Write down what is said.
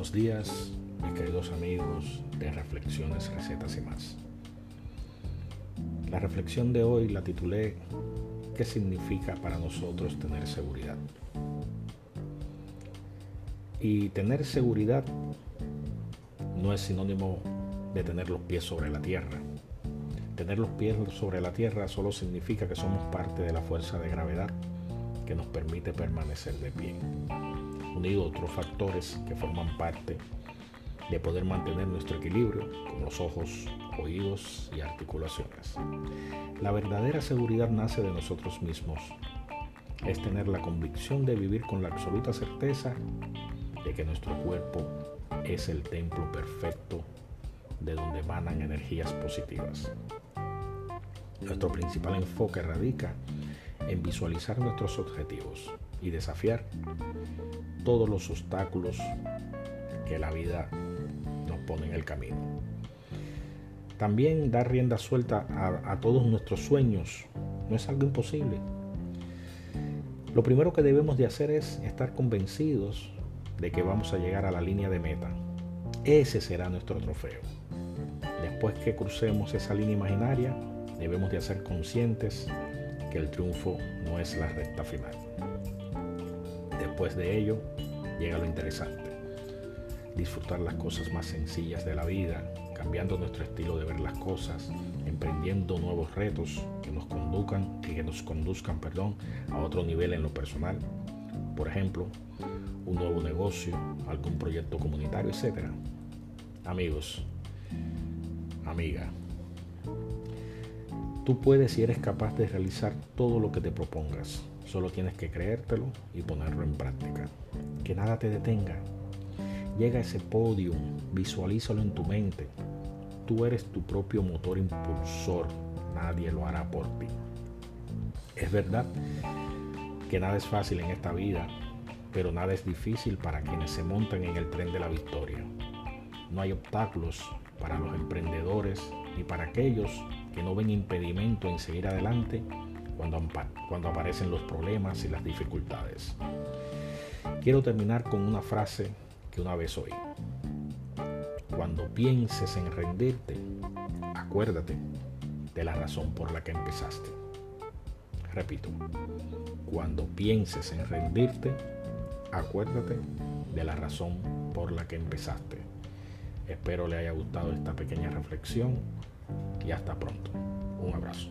Buenos días, mis queridos amigos de Reflexiones, Recetas y más. La reflexión de hoy la titulé ¿Qué significa para nosotros tener seguridad? Y tener seguridad no es sinónimo de tener los pies sobre la tierra. Tener los pies sobre la tierra solo significa que somos parte de la fuerza de gravedad que nos permite permanecer de pie unido otros factores que forman parte de poder mantener nuestro equilibrio, como los ojos, oídos y articulaciones. La verdadera seguridad nace de nosotros mismos. Es tener la convicción de vivir con la absoluta certeza de que nuestro cuerpo es el templo perfecto de donde emanan energías positivas. Nuestro principal enfoque radica en visualizar nuestros objetivos y desafiar todos los obstáculos que la vida nos pone en el camino. También dar rienda suelta a, todos nuestros sueños no es algo imposible. Lo primero que debemos de hacer es estar convencidos de que vamos a llegar a la línea de meta. Ese será nuestro trofeo. Después que crucemos esa línea imaginaria, debemos de ser conscientes que el triunfo no es la recta final. Después de ello, llega lo interesante. Disfrutar las cosas más sencillas de la vida, cambiando nuestro estilo de ver las cosas, emprendiendo nuevos retos que nos conduzcan, que nos conduzcan, perdón, a otro nivel en lo personal. Por ejemplo, un nuevo negocio, algún proyecto comunitario, etc. Amigos, amiga, tú puedes y eres capaz de realizar todo lo que te propongas. Solo tienes que creértelo y ponerlo en práctica. Que nada te detenga. Llega a ese podio, visualízalo en tu mente. Tú eres tu propio motor impulsor. Nadie lo hará por ti. Es verdad que nada es fácil en esta vida, pero nada es difícil para quienes se montan en el tren de la victoria. No hay obstáculos para los emprendedores ni para aquellos que no ven impedimento en seguir adelante cuando aparecen los problemas y las dificultades. Quiero terminar con una frase que una vez oí. Cuando pienses en rendirte, acuérdate de la razón por la que empezaste. Repito, cuando pienses en rendirte, acuérdate de la razón por la que empezaste. Espero le haya gustado esta pequeña reflexión y hasta pronto. Un abrazo.